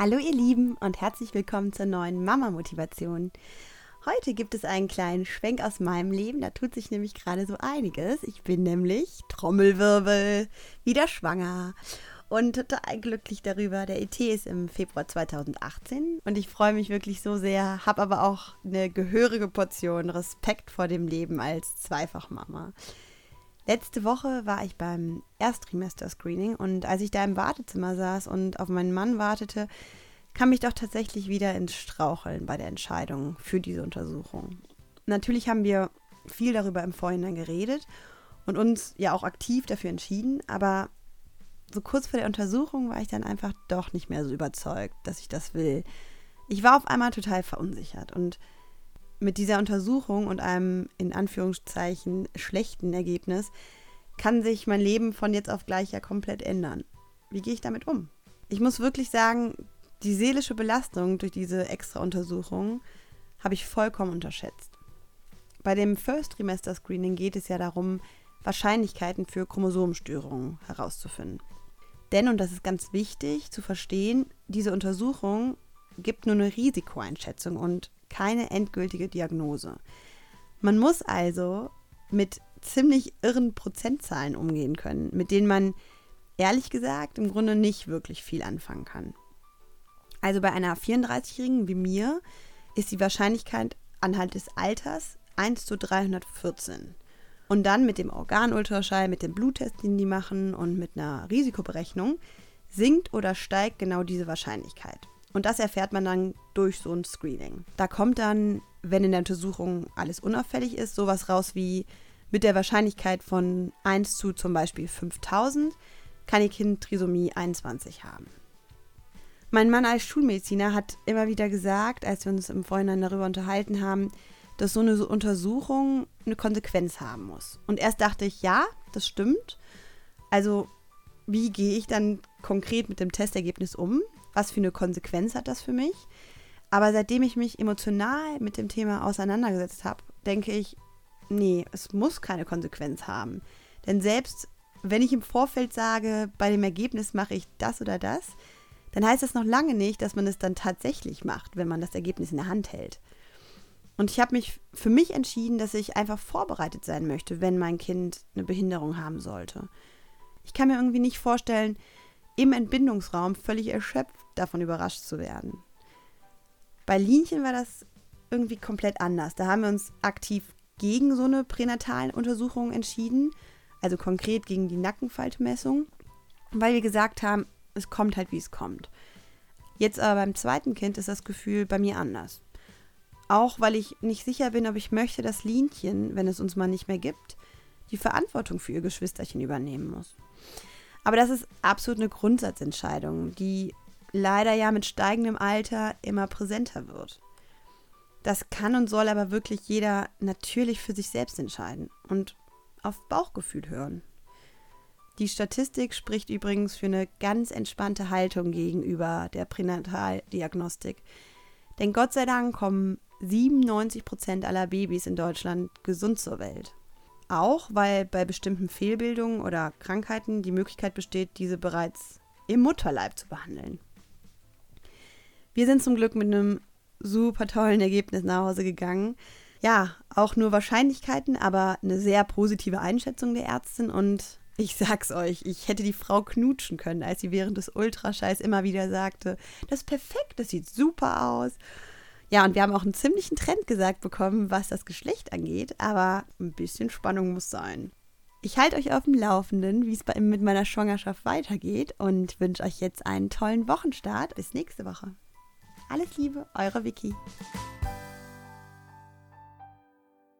Hallo ihr Lieben und herzlich willkommen zur neuen Mama Motivation. Heute gibt es einen kleinen Schwenk aus meinem Leben, da tut sich nämlich gerade so einiges. Ich bin nämlich Trommelwirbel wieder schwanger und total glücklich darüber. Der ET ist im Februar 2018 und ich freue mich wirklich so sehr, habe aber auch eine gehörige Portion Respekt vor dem Leben als Zweifachmama. Letzte Woche war ich beim Erstrimester-Screening und als ich da im Wartezimmer saß und auf meinen Mann wartete, kam ich doch tatsächlich wieder ins Straucheln bei der Entscheidung für diese Untersuchung. Natürlich haben wir viel darüber im Vorhinein geredet und uns ja auch aktiv dafür entschieden, aber so kurz vor der Untersuchung war ich dann einfach doch nicht mehr so überzeugt, dass ich das will. Ich war auf einmal total verunsichert und mit dieser Untersuchung und einem in Anführungszeichen schlechten Ergebnis kann sich mein Leben von jetzt auf gleich ja komplett ändern. Wie gehe ich damit um? Ich muss wirklich sagen, die seelische Belastung durch diese extra Untersuchung habe ich vollkommen unterschätzt. Bei dem First Trimester Screening geht es ja darum, Wahrscheinlichkeiten für Chromosomenstörungen herauszufinden. Denn, und das ist ganz wichtig zu verstehen, diese Untersuchung gibt nur eine Risikoeinschätzung und keine endgültige Diagnose. Man muss also mit ziemlich irren Prozentzahlen umgehen können, mit denen man ehrlich gesagt im Grunde nicht wirklich viel anfangen kann. Also bei einer 34-Jährigen wie mir ist die Wahrscheinlichkeit anhand des Alters 1 zu 314. Und dann mit dem Organultraschall, mit dem Bluttest, den die machen und mit einer Risikoberechnung sinkt oder steigt genau diese Wahrscheinlichkeit. Und das erfährt man dann durch so ein Screening. Da kommt dann, wenn in der Untersuchung alles unauffällig ist, sowas raus wie mit der Wahrscheinlichkeit von 1 zu zum Beispiel 5000 kann ihr Kind Trisomie 21 haben. Mein Mann als Schulmediziner hat immer wieder gesagt, als wir uns im Vorhinein darüber unterhalten haben, dass so eine Untersuchung eine Konsequenz haben muss. Und erst dachte ich, ja, das stimmt. Also, wie gehe ich dann konkret mit dem Testergebnis um? Was für eine Konsequenz hat das für mich? Aber seitdem ich mich emotional mit dem Thema auseinandergesetzt habe, denke ich, nee, es muss keine Konsequenz haben. Denn selbst wenn ich im Vorfeld sage, bei dem Ergebnis mache ich das oder das, dann heißt das noch lange nicht, dass man es dann tatsächlich macht, wenn man das Ergebnis in der Hand hält. Und ich habe mich für mich entschieden, dass ich einfach vorbereitet sein möchte, wenn mein Kind eine Behinderung haben sollte. Ich kann mir irgendwie nicht vorstellen, im Entbindungsraum völlig erschöpft davon überrascht zu werden. Bei Linchen war das irgendwie komplett anders. Da haben wir uns aktiv gegen so eine pränatalen Untersuchung entschieden, also konkret gegen die Nackenfaltmessung, weil wir gesagt haben, es kommt halt, wie es kommt. Jetzt aber beim zweiten Kind ist das Gefühl bei mir anders. Auch weil ich nicht sicher bin, ob ich möchte, dass Linchen, wenn es uns mal nicht mehr gibt, die Verantwortung für ihr Geschwisterchen übernehmen muss. Aber das ist absolut eine Grundsatzentscheidung, die leider ja mit steigendem Alter immer präsenter wird. Das kann und soll aber wirklich jeder natürlich für sich selbst entscheiden und auf Bauchgefühl hören. Die Statistik spricht übrigens für eine ganz entspannte Haltung gegenüber der Pränataldiagnostik. Denn Gott sei Dank kommen 97 Prozent aller Babys in Deutschland gesund zur Welt. Auch weil bei bestimmten Fehlbildungen oder Krankheiten die Möglichkeit besteht, diese bereits im Mutterleib zu behandeln. Wir sind zum Glück mit einem super tollen Ergebnis nach Hause gegangen. Ja, auch nur Wahrscheinlichkeiten, aber eine sehr positive Einschätzung der Ärztin und ich sag's euch, ich hätte die Frau knutschen können, als sie während des Ultraschalls immer wieder sagte, das ist perfekt, das sieht super aus. Ja, und wir haben auch einen ziemlichen Trend gesagt bekommen, was das Geschlecht angeht, aber ein bisschen Spannung muss sein. Ich halte euch auf dem Laufenden, wie es mit meiner Schwangerschaft weitergeht und wünsche euch jetzt einen tollen Wochenstart. Bis nächste Woche. Alles Liebe, eure Vicky.